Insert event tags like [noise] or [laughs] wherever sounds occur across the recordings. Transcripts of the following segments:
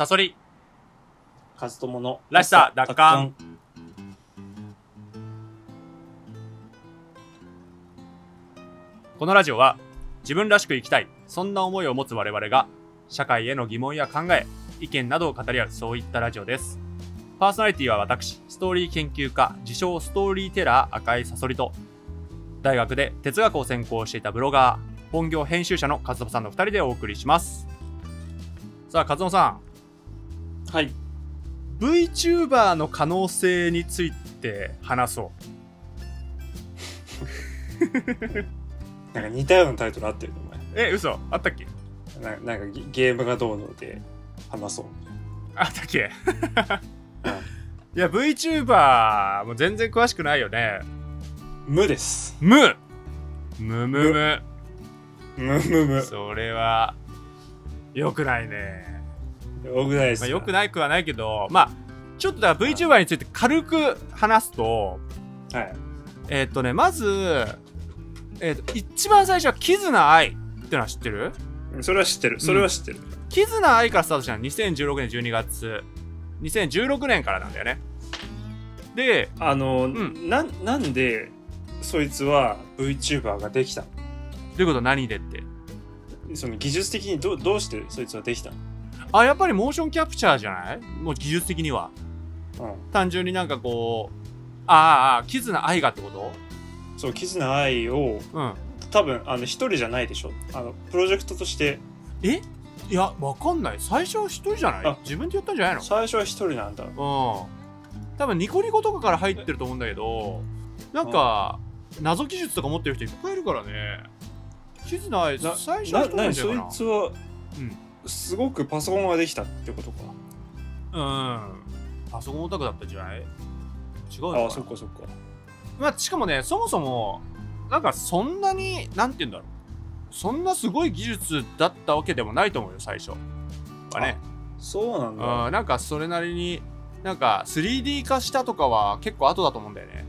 サソリ。カズトモのらしさ奪還このラジオは自分らしく生きたいそんな思いを持つ我々が社会への疑問や考え意見などを語り合うそういったラジオです。パーソナリティは私ストーリー研究家自称ストーリーテラー赤いサソリと大学で哲学を専攻していたブロガー本業編集者のカズトモさんの2人でお送りします。さあカズトモさんはい。VTuber の可能性について話そう。[laughs] なんか似たようなタイトルあってるのえ嘘。あったっけ？ななんかゲゲームがどうので話そう。あったっけ？うん。[laughs] いや VTuber もう全然詳しくないよね。無です。無。むむむ。無無無それはよくないね、よくないですまあ、よよくないくはないけどまあちょっとだから VTuber について軽く話すとはい。えーっとねまずえーっと一番最初はキズナアイってのは知ってる？それは知ってる。それは知ってる、キズナアイからスタートしたのは2016年12月。2016年からなんだよね。であの、ん。ななんでそいつは VTuber ができたの？どういうこと？何でって？その技術的にどどうしてそいつはできたの？あやっぱりモーションキャプチャーじゃない？もう技術的には。うん。単純になんかこうああああキズナアイがってこと？そうキズナアイをうん。多分あの一人じゃないでしょ？あのプロジェクトとして。え？いやわかんない。最初は一人じゃない？あ。自分でやったんじゃないの？最初は一人なんだ。うん。多分ニコニコとかから入ってると思うんだけどなんか謎技術とか持ってる人いっぱいいるからね。キズナアイな最初は一人じゃないかな。いつは、うんすごくパソコンができたってことか。うん。パソコンオタクだったんじゃない違うのかな？ああそっかそっか。まあ、しかもねそもそもなんかそんなになんて言うんだろう。そんなすごい技術だったわけでもないと思うよ最初はね。そうなんだ。うんなんかそれなりになんか 3D 化したとかは結構後だと思うんだよね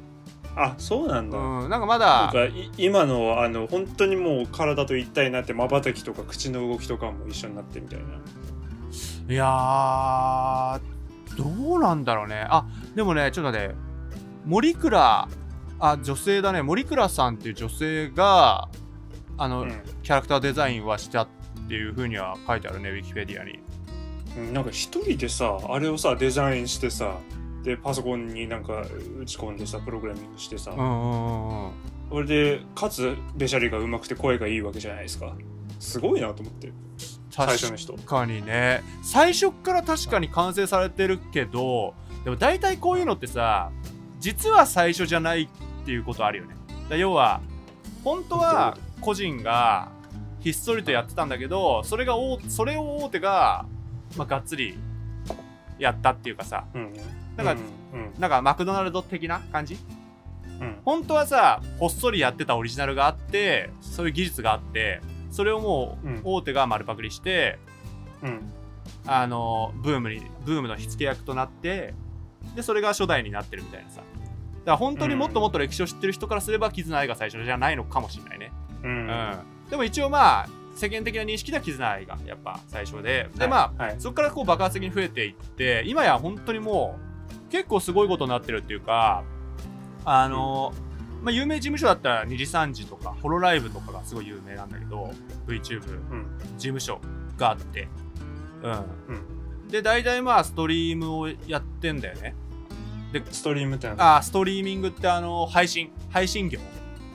あそうなんだ、うんなんかまだなんかい今のあの本当にもう体と一体になってまばたきとか口の動きとかも一緒になってみたいな。いやーどうなんだろうね。あでもねちょっとね森倉あ女性だね。森倉さんっていう女性があの、うん。キャラクターデザインはしたっていうふうには書いてあるねウィキペディアに。うんなんか一人でさあれをさデザインしてさでパソコンになんか打ち込んでさプログラミングしてさ、それでかつべしゃりが上手くて声がいいわけじゃないですか。すごいなと思って。最初の人。確かにね。最初っから確かに完成されてるけどでも大体こういうのってさ実は最初じゃないっていうことあるよね。だ要は本当は個人がひっそりとやってたんだけどそれが大それを大手が、まあ、がっつりやったっていうかさ。うんなんかうん。うん。なんかマクドナルド的な感じ？うん。本当はさほっそりやってたオリジナルがあってそういう技術があってそれをもううん。大手が丸パクリして、うん。あのブームにブームの火付け役となってでそれが初代になってるみたいなさ。だから本当にもっともっと歴史を知ってる人からすれば絆愛が最初じゃないのかもしれないね、ううん。んでも一応まあ世間的な認識では絆愛がやっぱ最初で。でまあ、はい。そこからこう爆発的に増えていって今や本当にもう結構すごいことになってるっていうかあの、まあ、有名事務所だったら二次三次とかホロライブとかがすごい有名なんだけど VTube うん。事務所があって。うん。うん。で大体まあストリームをやってんだよね。ストリームってあーストリーミングってあの配信配信業。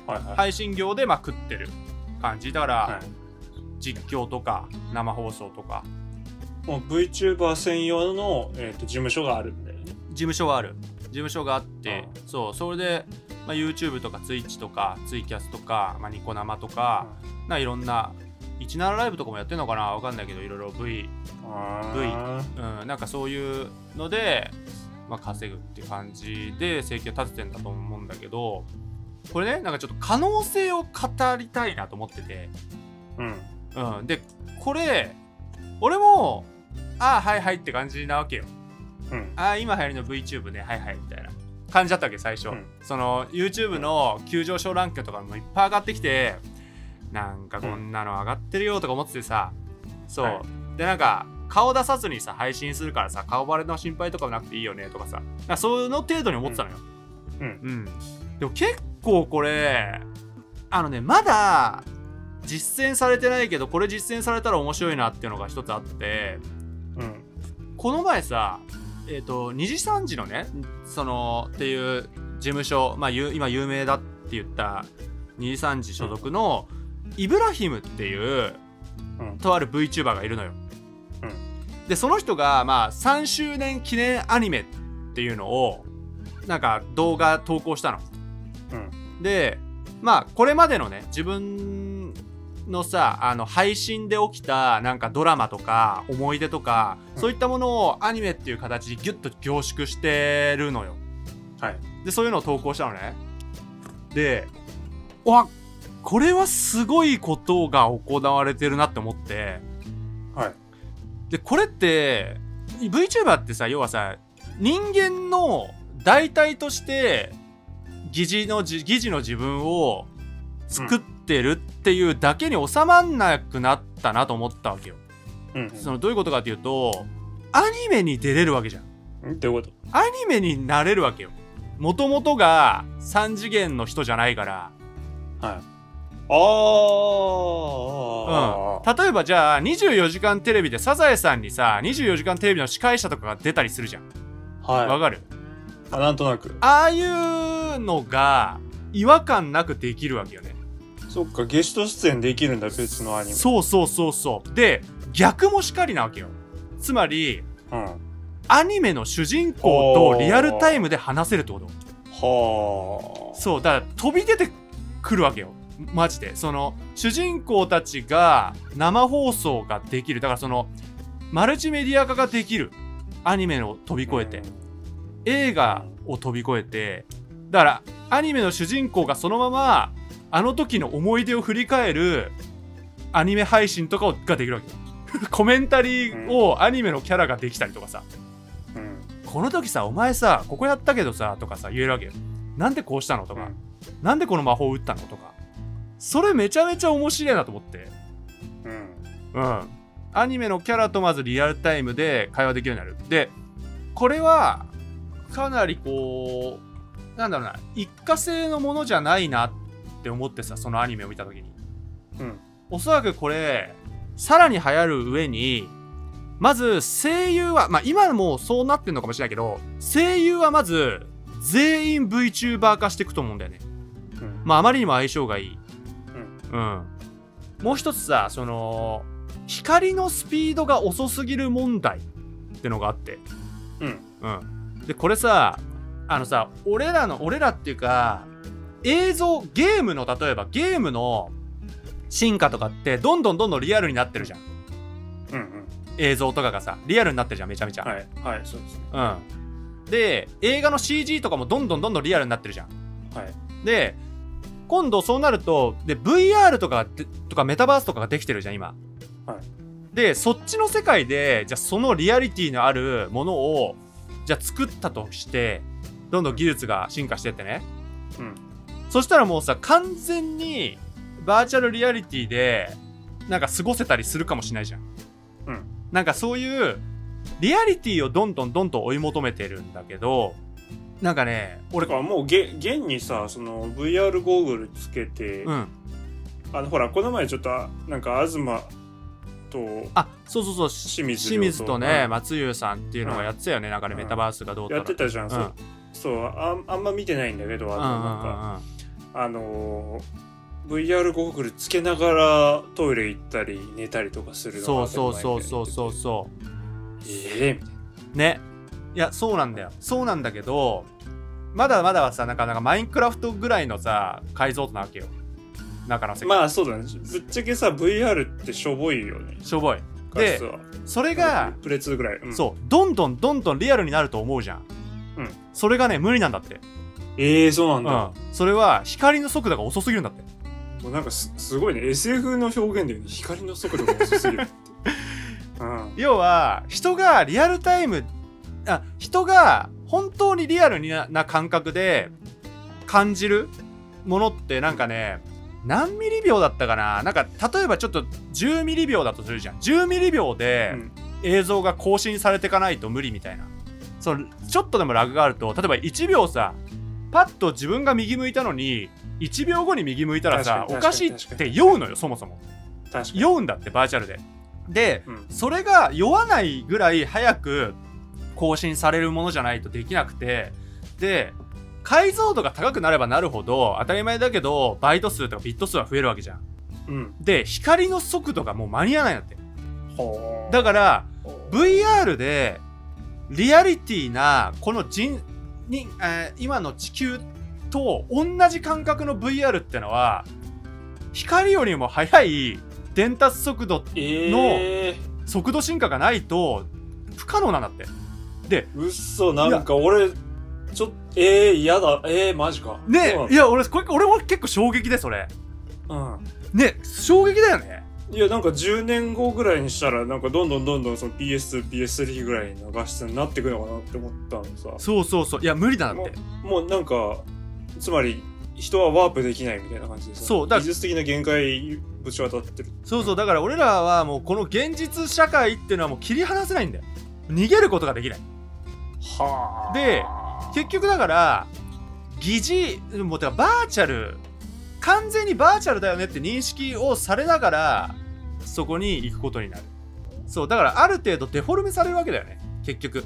はいはい。配信業でまあ食ってる感じ。だから、はい。実況とか生放送とか。もう VTuber 専用の、えー、と事務所がある務所がある。事務所があってあそうそれで、まあ、YouTube とか Twitch とかツイキャスとか、まあ、ニコ生とか、ないろんな17ライブとかもやってんのかな？わかんないけどいろいろ V、あうん、なんかそういうので、まあ、稼ぐって感じで生計を立ててんだと思うんだけどこれねなんかちょっと可能性を語りたいなと思ってて、ーうん。うん、でこれ俺もああはいはいって感じなわけよ。うんああ今流行りの VTube ね。はいはいみたいな。感じだったわけ最初、うん。その YouTube の急上昇ランキングとかもいっぱい上がってきてなんかこんなの上がってるよとか思っててさそう、はでなんか顔出さずにさ配信するからさ顔バレの心配とかなくていいよねとかさ。かその程度に思ってたのよ。うん。うん、でも結構これあのねまだ実践されてないけどこれ実践されたら面白いなっていうのが一つあってうん。この前さえっ、と二次三次のねそのっていう事務所まあゆ今有名だって言った二次三次所属の、イブラヒムっていううん。とある VTuber がいるのよ、うん。でその人がまあ3周年記念アニメっていうのをなんか動画投稿したの。うん。でまあこれまでのね自分のさあの配信で起きたなんかドラマとか思い出とか、うんそういったものをアニメっていう形でギュッと凝縮してるのよ。はい。でそういうのを投稿したのね。でわこれはすごいことが行われてるなって思って。はい。でこれって VTuber ってさ要はさ人間の代替として疑似のじ疑似の自分を作ってるっていうだけに収まんなくなったなと思ったわけよ。うんそのどういうことかっていうとアニメに出れるわけじゃん。うんどういうこと？アニメになれるわけよ。もともとが3次元の人じゃないから。はいああ例えばじゃあ24時間テレビでサザエさんにさ24時間テレビの司会者とかが出たりするじゃん。わ、はかる？いあなんとなくああいうのが違和感なくできるわけよね。そっかゲスト出演できるんだ別のアニメそうそうそうそう。で、逆もしかりなわけよ。つまり、うんアニメの主人公とリアルタイムで話せるってこと。はあそう、だから飛び出てくるわけよ。マジで。その、主人公たちが生放送ができる。だからその、マルチメディア化ができる。アニメを飛び越えて。映画を飛び越えてだからアニメの主人公がそのままあの時の思い出を振り返るアニメ配信とかができるわけ。よ [laughs] コメンタリーをアニメのキャラができたりとかさ。うん。この時さお前さここやったけどさとかさ言えるわけよ。なんでこうしたのとか、なんでこの魔法打ったのとか。それめちゃめちゃ面白いなと思って。うん。うん。アニメのキャラとまずリアルタイムで会話できるようになる。でこれはかなりこうなんだろうな一過性のものじゃないなって思ってさそのアニメを見た時に。うん。おそらくこれさらに流行る上にまず声優はまあ今もそうなってんのかもしれないけど声優はまず全員 VTuber 化していくと思うんだよね。うん。まああまりにも相性がいい。うん、もう一つさその光のスピードが遅すぎる問題ってのがあって。うん。うん。でこれさあのさ俺らの俺らっていうか映像ゲームの例えばゲームの進化とかってどんどんどんどんリアルになってるじゃん。うんうん。映像とかがさリアルになってるじゃんめちゃめちゃ、はい。はいそうですね。うん。で映画の CG とかもどんどんどんどんリアルになってるじゃん。はい。で今度そうなるとで VR とかでとかメタバースとかができてるじゃん今、はい。でそっちの世界でじゃあそのリアリティのあるものをじゃあ作ったとしてどんどん技術が進化してってね。うんそしたらもうさ完全にバーチャルリアリティでなんか過ごせたりするかもしれないじゃん。うん。なんかそういうリアリティをどんどんどんどん追い求めてるんだけどなんかね俺だからもうげ現にさその VR ゴーグルつけて、うん。あのほらこの前ちょっとあなんか東とあそうそうそう。清水清水とね、うん。松優さんっていうのがやってたよね、なんかね、うん。メタバースがどうとやってたじゃん、う。ん。そうそうああんま見てないんだけどあとなんか、あのー VR ゴーグルつけながらトイレ行ったり寝たりとかするのそうがそうそう当そうそうそ前みたいなええみたいな。うね。いやそうなんだよ。そうなんだけどまだまだはさなんかなんかマインクラフトぐらいのさ解像度なわけよ。中の世界、まあそうだね。ぶっちゃけさ VR ってしょぼいよね。しょぼい。でそれがプレ2ぐらい、うん。そう。どんどんどんどんリアルになると思うじゃん、うん。それがね無理なんだってええそうなんだ、うん。それは光の速度が遅すぎるんだって。もうなんかすすごいね。SF の表現だよね光の速度が遅すぎるって。[laughs] うん。要は人がリアルタイムあ人が本当にリアルになな感覚で感じるものってなんかね何ミリ秒だったかな？なんか例えばちょっと10ミリ秒だとするじゃん。10ミリ秒でうん。映像が更新されていかないと無理みたいな。そうちょっとでもラグがあると例えば1秒さパッと自分が右向いたのに1秒後に右向いたらさおかしいって酔うのよそもそも。酔うんだってバーチャルで。でうん。それが酔わないぐらい早く更新されるものじゃないとできなくてで解像度が高くなればなるほど当たり前だけどバイト数とかビット数は増えるわけじゃん。うん。で光の速度がもう間に合わないんだって。だから VR でリアリティなこの人に、えー今の地球と同じ感覚の VR ってのは光よりも速い伝達速度えー、速度進化がないと不可能なんだってうっそ、なんか俺、ちょっと、えー、嫌だ。えー、マジか。ねいや俺これ俺も結構衝撃でそれうん。ね衝撃だよねいや、なんか10年後ぐらいにしたら、なんかどんどんどんどんその PS2、PS3 ぐらいの画質になっていくのかなって思ったのさ。そうそうそういや無理だなってもうなんか、つまり、人はワープできないみたいな感じでさ。そうだ技術的な限界ぶち当たってる。そうそうだから俺らはもうこの現実社会っていうのはもう切り離せないんだよ逃げることができないはで結局だから疑似もうてかバーチャル完全にバーチャルだよねって認識をされながらそこに行くことになる。そうだからある程度デフォルメされるわけだよね結局。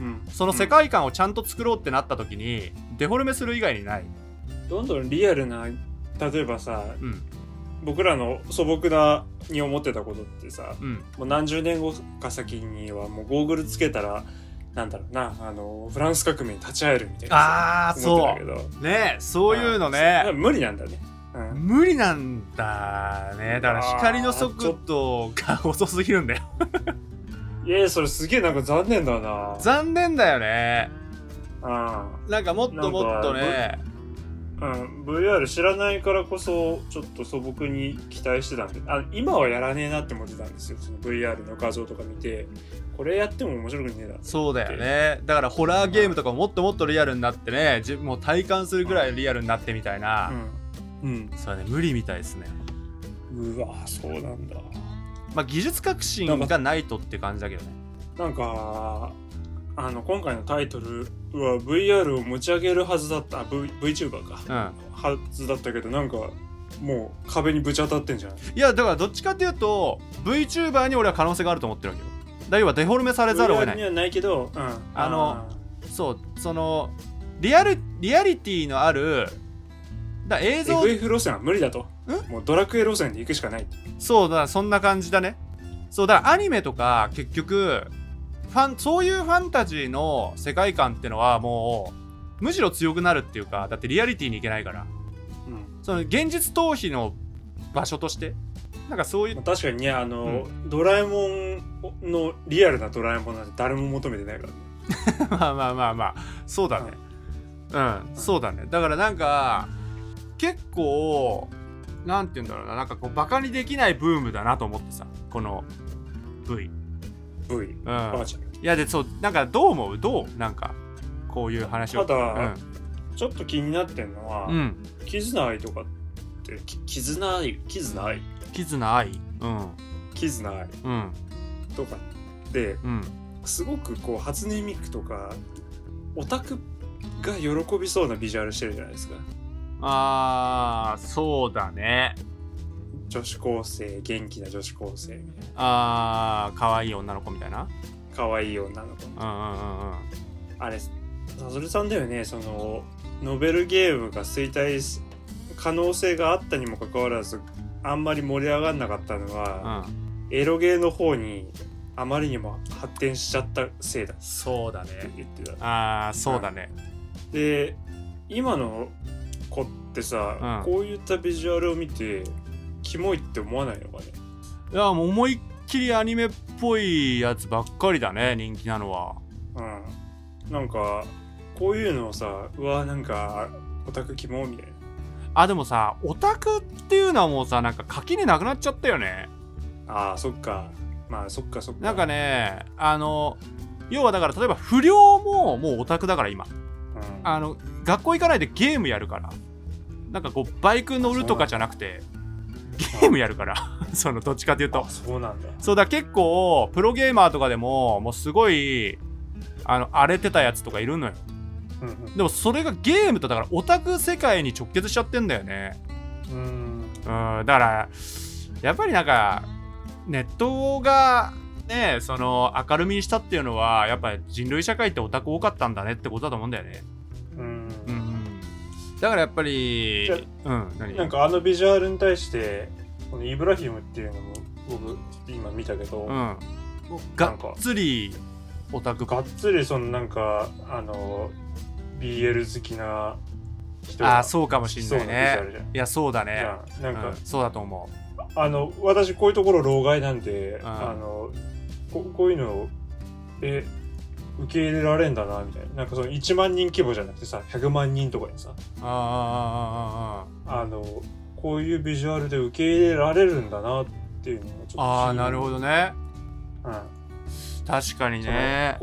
うん、その世界観をちゃんと作ろうってなった時に、デフォルメする以外にない。どんどんリアルな、例えばさ、うん。僕らの素朴なに思ってたことってさ、うん。もう何十年後か先にはもうゴーグルつけたら、なんだろうな、あの、フランス革命に立ち会えるみたいなああそたけど。うねそういうのうんね無理なんだね。うん。無理なんだねだから光の速度が遅すぎるんだよいやそれすげえなんか残念だな。残念だよねうん。なんかもっともっとねうん、VR 知らないからこそちょっと素朴に期待してたんであ今はやらねえなって思ってたんですよその VR の画像とか見てこれやっても面白くねえなそうだよね。だからホラーゲームとかももっともっとリアルになってね自分も体感するぐらいリアルになってみたいな、うん、それはね無理みたいですね。うん、うわそうなんだ。まあ技術革新がないとって感じだけどね。なんかあの今回のタイトルは VR を持ち上げるはずだったあ v VTuber か、うん。はずだったけどなんかもう壁にぶち当たってんじゃん。いやだからどっちかっていうと VTuber に俺は可能性があると思ってるわけよだ要はデフォルメされざるを得ない。にはないけど、うん、あのそうそのリアルリアリティのあるだ映像 FF 路線は無理だと。ん？もうドラクエ路線で行くしかないそうだそんな感じだね。そうだからアニメとか結局ファンそういうファンタジーの世界観ってのはもうむしろ強くなるっていうかだってリアリティに行けないから。うん。その現実逃避の場所としてなんかそういうまあ確かにねあの、ドラえもんのリアルなドラえもんなんて誰も求めてないからね。[laughs] まあまあまあまあそうだね。うん、そうだね。だからなんか結構なんて言うんだろうななんかこうバカにできないブームだなと思ってさこの V う V ん。バーチャル。いやでそうなんかどう思う？どう？なんかこういう話を。ただちょっと気になってんのは、うん、うん、絆愛とかってき絆愛絆愛絆愛うん。絆愛うん。とか。ってうん。すごくこう初音ミクとかオタクが喜びそうなビジュアルしてるじゃないですか。あーそうだね。女子高生元気な女子高生。みたいなあー可愛い女の子みたいな？可愛い女の子うんうんうんうん。あれサソルさんだよね。そのノベルゲームが衰退す可能性があったにもかかわらずあんまり盛り上がんなかったのは、うんエロゲーの方にあまりにも発展しちゃったせいだ。ってそうだね。言ってた。ああそうだね。で今の子ってさ、うん。こういったビジュアルを見てキモいって思わないのかね？いやもう思いっきりアニメっぽいやつばっかりだね人気なのは。うん。なんかこういうのをさうわなんかオタクキモみたいなあでもさオタクっていうのはもうさなんか垣根なくなっちゃったよね。あーそっか。まあそっかそっか。なんかねあの要はだから例えば不良ももうオタクだから今。うん。あの学校行かないでゲームやるから。なんかこうバイク乗るとかじゃなくてゲームやるから。[laughs] そのどっちかっていうと。あそうなんだ。そうだ結構プロゲーマーとかでももうすごいあの荒れてたやつとかいるのようんうん。でもそれがゲームとだからオタク世界に直結しちゃってんだよね。うん。うん。だからやっぱりなんかネットがねその明るみにしたっていうのはやっぱり人類社会ってオタク多かったんだねってことだと思うんだよね。うん。うんうん。だからやっぱりうん何？なんかあのビジュアルに対してこのイブラヒムっていうのも僕今見たけど、うん。がっつりオタク。がっつりそのなんかあの BL 好きな人ああそうかもしんないね。いやそうだね。なんか、うん、そうだと思あの私こういうところ老害なんで、ん。あのここういうのをえ受け入れられんだなみたいな。なんかその1万人規模じゃなくてさ100万人とかにさうあーあーあのこういうビジュアルで受け入れられるんだなっていうのがちょっとあーなるほど、どね。うん、確かにね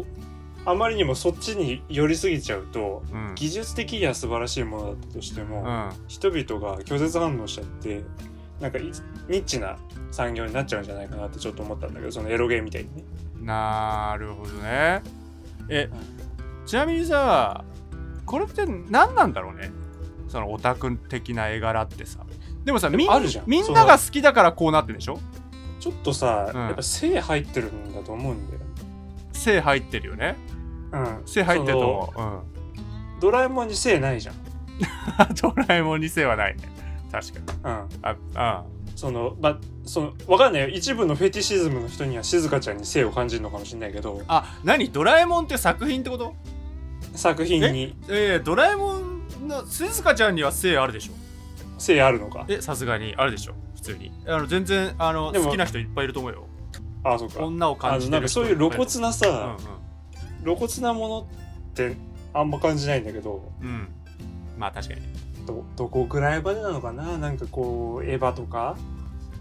あまりにもそっちに寄りすぎちゃうとうん。技術的には素晴らしいものだったとしても、うん。人々が拒絶反応しちゃってなんかいニッチな産業になっちゃうんじゃないかなってちょっと思ったんだけどそのエロゲーみたいにね。なるほどね。えちなみにさこれって何なんだろうね？そのオタク的な絵柄ってさ。でもさみんあるじゃん。みんなが好きだからこうなってるでしょ？ちょっとさ、うん。やっぱ性入ってるんだと思うんだよ、性入ってるよねうん、性入ってると思ううん。ドラえもんに性ないじゃん、[laughs] ドラえもんに性はないね。確かに。うん、ああそのまそのわかんないよ。一部のフェティシズムの人には静香ちゃんに性を感じるのかもしれないけど。あ何？ドラえもんって作品ってこと？作品に。え？ー、ドラえもんの鈴鹿ちゃんには性あるでしょ？性あるのか？えさすがに。あるでしょ？普通に。あの全然あの好きな人いっぱいいると思うよ。あそうか。女を感じてるかそういう露骨なさ、うん露骨なものってあんま感じないんだけどうん。うんまあ確かに。どどこぐらいまでなのかな？なんかこうエヴァとか？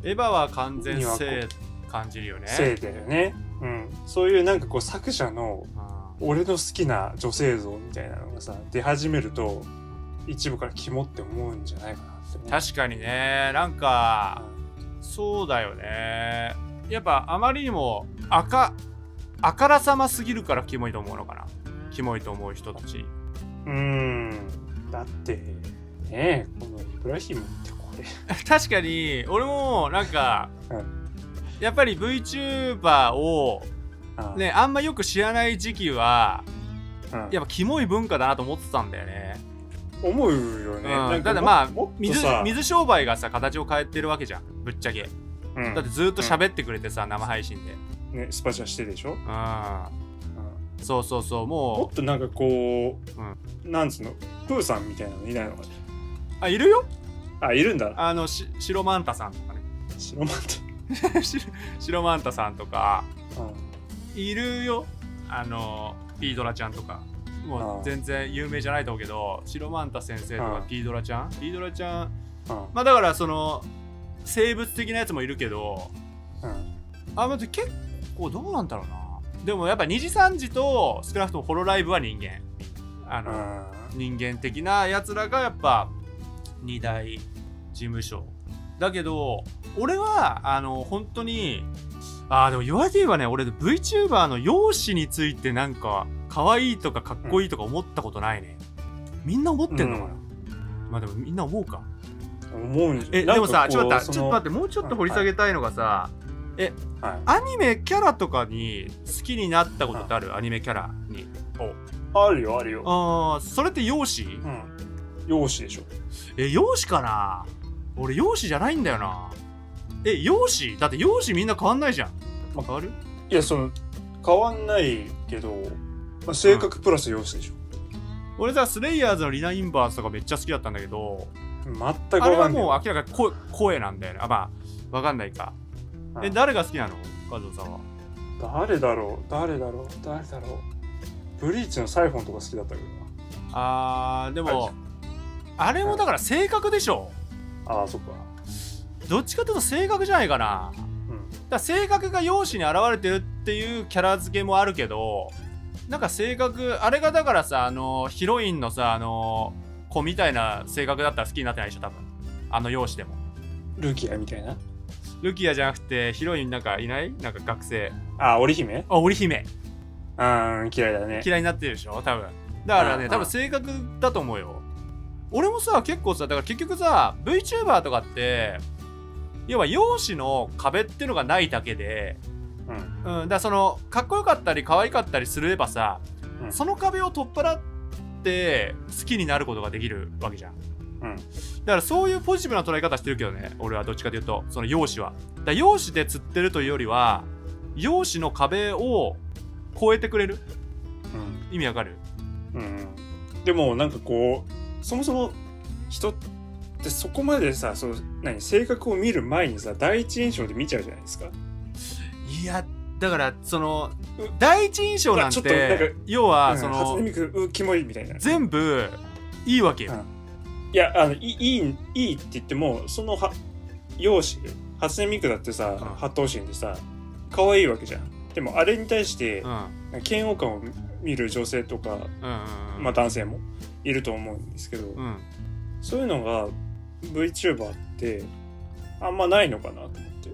エヴァは完全性感じるよね。性だよね、うん、そういうなんかこう作者のあ俺の好きな女性像みたいなのがさ出始めると一部からキモって思うんじゃないかなってね。ー確かにね。なんかそうだよね。やっぱあまりにも赤あからさますぎるからキモいと思うのかな？キモいと思う人たち。うんうん。だってねえこのイブラヒムってこれ。[laughs] 確かに俺もなんか、うん。やっぱり VTuber をあねあんまよく知らない時期はうん。やっぱキモい文化だなと思ってたんだよね。思うよね、うん。だってまあ水さ、水商売がさ形を変えてるわけじゃん。ぶっちゃけ。うん。だってずっと喋ってくれてさ、生配信でね、スパチャしてでしょ、うんうん。そうそうそうももっとなんかこう、なんつうの？プーさんみたいなのいないのかあいるよ。あいるんだ。あのし白マンタさんとかね。白マンし白マンタさんとか。タ、うん。いるよ。あのピードラちゃんとか。もああう全然有名じゃないと思うけど白マンタ先生とああかピードラちゃん？ピードラちゃん。うん。まあだからその生物的なやつもいるけどうん。あ待って結構どうなんだろうな。でもやっぱ2時3時と少なくともホロライブは人間。あの、人間的なやつらがやっぱ二大事務所。だけど俺はあの本当にあーでも言われてみればね俺 VTuber の容姿についてなんか可愛いとかかっこいいとか思ったことないね、みんな思ってんのかな、まあでもみんな思うか。思うんえでもさちょっと待ってちょっと待ってもうちょっと掘り下げたいのがさ、はい、アニメキャラとかに好きになったことってある？アニメキャラに。あるよあるよ。ああそれって容姿？うん。容姿でしょ。え容姿かな？俺容姿じゃないんだよな。え容姿？だって容姿みんな変わんないじゃん、ま変わる？いやその変わんないけど、まあ、性格プラス容姿でしょ、俺さスレイヤーズのリナ・インバースとかめっちゃ好きだったんだけど全くあれはわ。かんないもう明らかに声声なんだよね。あまあわかんないかえうん。誰が好きなの？カズオさんは。誰だろう？誰だろう？誰だろう？ブリーチのサイフォンとか好きだったけどあーでもはい。あれもだから性格でしょ。なああそっか。どっちかというと性格じゃないかな。うん。だ性格が容姿に現れてるっていうキャラ付けもあるけどなんか性格あれがだからさあのヒロインのさあの子みたいな性格だったら好きになってないでしょ多分。あの容姿でも。ルキアみたいなルキアじゃなくてヒロインなんかいない？なんか学生。あ織姫？あ織姫。うん嫌いだね。嫌いになってるでしょ？多分。だからねうん多分性格だと思うよ。俺もさ結構さだから結局さ VTuber とかって要は容姿の壁っていうのがないだけで、うん。うん、だそのかっこよかったり可愛かったりすればさ、うん。その壁を取っ払って好きになることができるわけじゃんうん。だからそういうポジティブな捉え方してるけどね俺はどっちかというとその容姿は。だ容姿で釣ってるというよりは容姿の壁を越えてくれる。意味わかる？うんうん。でもなんかこうそもそも人ってそこまでさその何性格を見る前にさ第一印象で見ちゃうじゃないですか。いやだからその第一印象なんて要はそうん初の音ミクうキモいみたいな。全部いいわけよいやあのいいいいって言ってもそのは容姿初音ミクだってさ、うん。八頭身でさ可愛いわけじゃん。でもあれに対してうん。うん嫌悪感を見る女性とか、うんうんまあ、男性もいると思うんですけど、うん。そういうのが VTuber ってあんまないのかなと思って。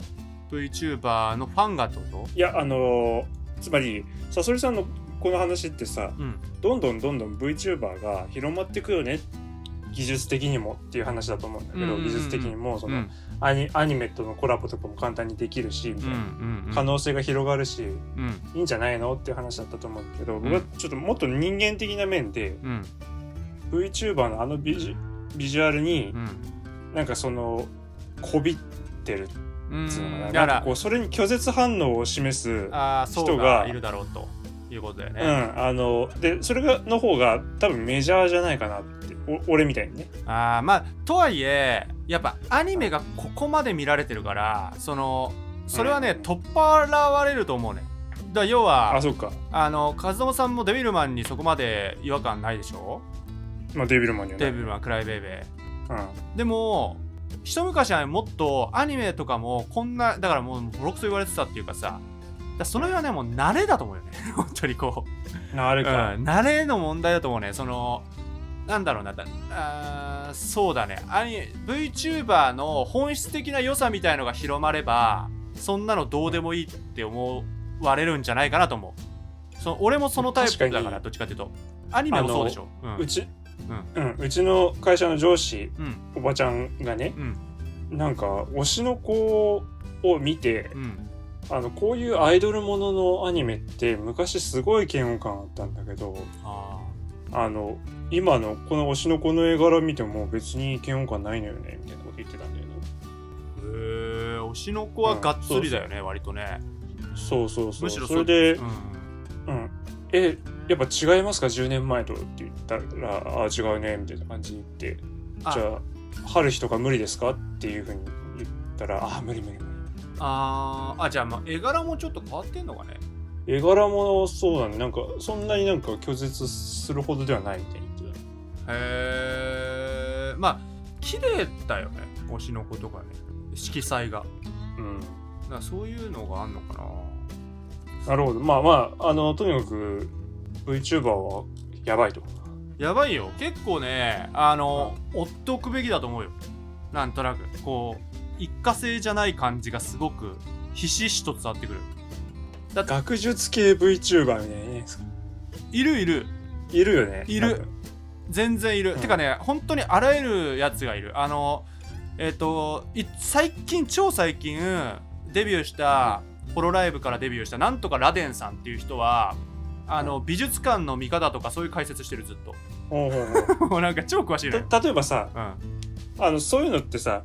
VTuber のファンがってこと？いやあのーつまりさそりさんのこの話ってさうん。どんどんどんどん VTuber が広まっていくよね技術的にもっていう話だと思うんだけど、技術的にもそうのん。アニアニメとのコラボとかも簡単にできるし可能性が広がるしうん。いいんじゃないのっていう話だったと思うけど、僕はちょっともっと人間的な面でうん。VTuber のあのビジビジュアルにうん。なんかそのこびってるうんつうのかな,、だかこうそれに拒絶反応を示す人ががいるだろうということだようね、ん、あのでそれがの方が多分メジャーじゃないかなってお俺みたいにね。ああまあとはいえやっぱアニメがここまで見られてるからそのそれはね、うん。取っ払われると思うね。だ要はあそっか、あの和友さんもデビルマンにそこまで違和感ないでしょ？まあ、デビルマンにはデビルマンクライベイベうん。ーでも一昔はもっとアニメとかもこんなだからもうボロクソ言われてたっていうかさだその辺はねもう慣れだと思うよね。[laughs] 本当にこう。なあれか、うん、慣れの問題だと思うね。そのなんだろうなだあーそうだね。アニ VTuber の本質的な良さみたいのが広まればそんなのどうでもいいって思われるんじゃないかなと思う。そ俺もそのタイプだからに。どっちかっていうと。アニメもそうでしょ。うん。うち、うん。うちの会社の上司うん。おばちゃんがねうん。なんか推しの子を見てうん。あのこういうアイドルもののアニメって昔すごい嫌悪感あったんだけどああの今のこの推しの子の絵柄見ても別に嫌悪感ないのよねみたいなこと言ってたんだよね。ーへえ推しの子はがっつりだよね、割とね。そうそうそう。むしろそれでうん。うん、えやっぱ違いますか？10年前とって言ったらあ違うねみたいな感じで言って。あ。じゃあ春日とか無理ですか？っていうふうに言ったらあ無理無理無理。あーあじゃあまあ絵柄もちょっと変わってんのかね絵柄もそうだね。なんかそんなになんか拒絶するほどではないみたいに言ってへえまあ綺麗だよね。推しの子とかね。色彩が。たうん。だからそういうのがあんのかな。なるほど。まあまああのとにかく VTuber はやばいと。やばいよ。結構ねあの、追っておくべきだと思うよ。なんとなく。こう一過性じゃない感じがすごくひしひしと伝わってくるだって。学術系 VTuber みたいなねいるいる。いるよね。いる。全然いる、うん。てかね本当にあらゆるやつがいる。あのえっ、とい最近超最近デビューしたホロライブからデビューしたなんとかラデンさんっていう人はあの美術館の見方とかそういう解説してるずっほうほ [laughs] うなんか超詳しいのよ、た例えばさうん、あのそういうのってさ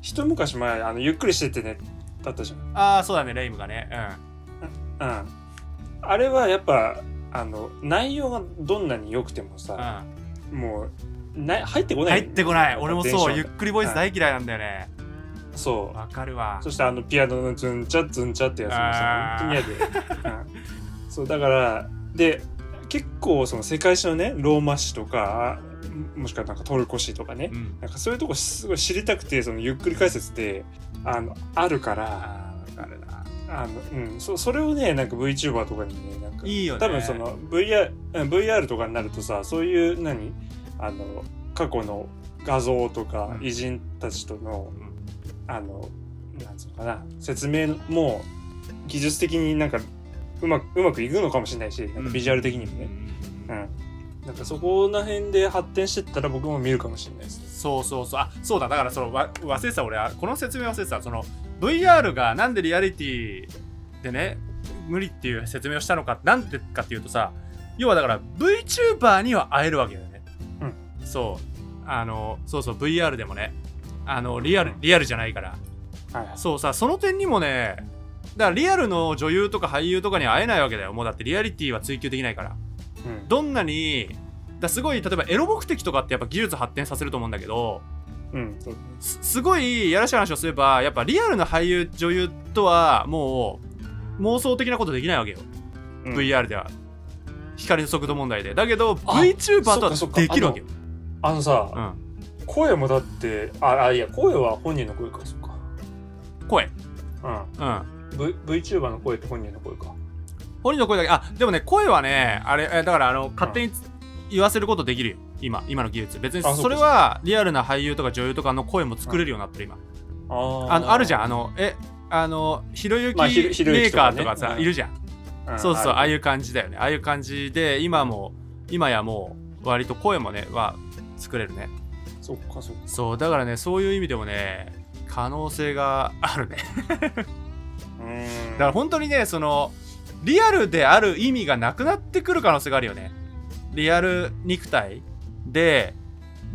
一昔前あのゆっくりしててねだったじゃん。ああそうだねレイムがね。うんあれはやっぱあの内容がどんなに良くてもうん、さ、もうな入ってこうん、ない。入ってこない。俺もそうゆっくりボイス大嫌いなんだよね。そう。わかるわ。そしてあのピアノのズンチャズンチャってやつもさ本当に嫌で、うん、そうだからで結構その世界史のねローマ史とかもしくはなんかトルコ史とかね、うん。なんかそういうとこすごい知りたくてそのゆっくり解説であのあるからあるなあの、うん、そそれをねなんか VTuber とかにねなんかいいよね。多分その VR, うん VR とかになるとさそういう何？あの過去の画像とかうん。偉人たちとの、あのなんつうのかな説明も技術的になんかうまくうまくいくのかもしれないしなんかビジュアル的にもね、うん。なんかそこら辺で発展してったら僕も見るかもしれないですね。そうそうそう。あそうだ。だからそのわ忘れてた。俺はこの説明忘れてた。その VR がなんでリアリティでね無理っていう説明をしたのかなんでかっていうとさ要はだから VTuber には会えるわけだよね。うん。そう。あのそうそう VR でもね。あのリアルリアルじゃないから。はいはい。そうさその点にもねだからリアルの女優とか俳優とかには会えないわけだよ。もうだってリアリティは追求できないから。うん。どんなにだすごい例えばエロ目的とかってやっぱ技術発展させると思うんだけどうん。そう。すすごいやらしい話をすればやっぱリアルな俳優女優とはもう妄想的なことできないわけよ、うん。VR では。光の速度問題で。だけどあ VTuber とはできるわけよ。あのさ、うん。声もだってああいや声は本人の声かそっか。声。うん。うん。v VTuber の声って本人の声か。本人の声だけ。あでもね声はねあれえだからあの勝手につ言わせることできるよ今今の技術。別にあそれはリアルな俳優とか女優とかの声も作れるようになってる今。あのあるじゃん。あのえあのひろゆきメーカーとかさうん。いるじゃん。うんそうそうああるいう感じだよね。ああいう感じで今も今やもう割と声もねは作れるね。そっかそっか。そうだからねそういう意味でもね可能性があるね。[laughs] だから本当にねそのリアルである意味がなくなってくる可能性があるよね。リアル肉体で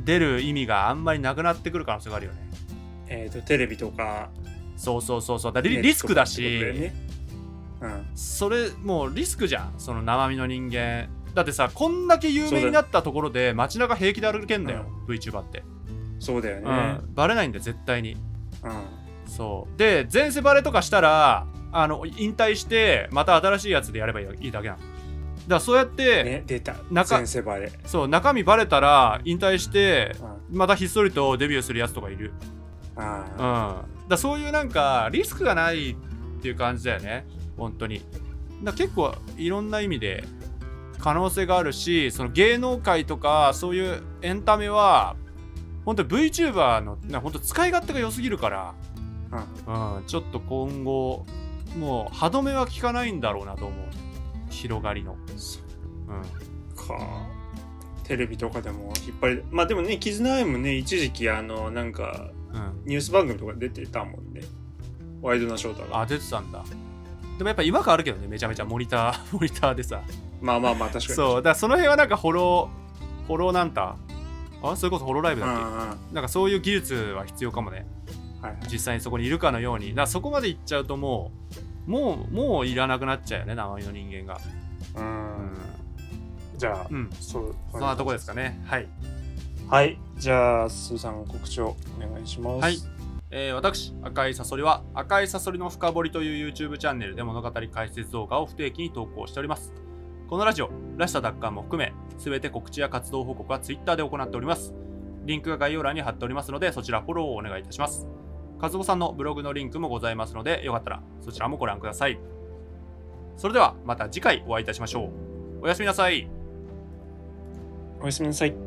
出る意味があんまりなくなってくる可能性があるよね。えっ、とテレビとか。そうそうそうそう。だリリスクだし、ね。うん。それもうリスクじゃん。その生身の人間。だってさこんだけ有名になったところで街中平気で歩けんだよ、VTuber って、そうだよね。うん、バレないんだよ絶対に。うん。そう。で前世バレとかしたらあの引退してまた新しいやつでやればいいいいだけなのだそうやって、ね出た。中バレそう中身バレたら引退してうん。またひっそりとデビューするやつとかいる。うん。あだそういうなんかリスクがないっていう感じだよね。本当に。だ結構いろんな意味で可能性があるしその芸能界とかそういうエンタメは本当に VTuber のな本当使い勝手が良すぎるから、うん。うん、ちょっと今後もう歯止めは効かないんだろうなと思う広がりの、そうん、っか。テレビとかでも引っ張りまあでもね絆愛もね一時期あのなんかうん、ニュース番組とか出てたもんね。ワイドなショータがあ出てたんだ。でもやっぱ違和感あるけどねめちゃめちゃ。モニター [laughs] モニターでさ。まあまあまあ確かに。そう。だからその辺はなんかホロホロなんだあそれこそホロライブうんうんだっはけなんかそういう技術は必要かもね。いはい。実際にそこにいるかのように。だそこまでいっちゃうともうもうもういらなくなっちゃうよね生身の人間が。ううん。ん、じゃあうん、そうそんなとこですかね。はい。はい。じゃあスーさん告知をお願いします。はい。えー私赤いサソリは赤いサソリの深掘りという YouTube チャンネルで物語解説動画を不定期に投稿しております。このラジオらしさ奪還も含め全て告知や活動報告は Twitter で行っております。リンクが概要欄に貼っておりますのでそちらフォローをお願いいたします和夫さんのブログのリンクもございますのでよかったらそちらもご覧ください。それではまた次回お会いいたしましょう。おやすみなさい。おやすみなさい。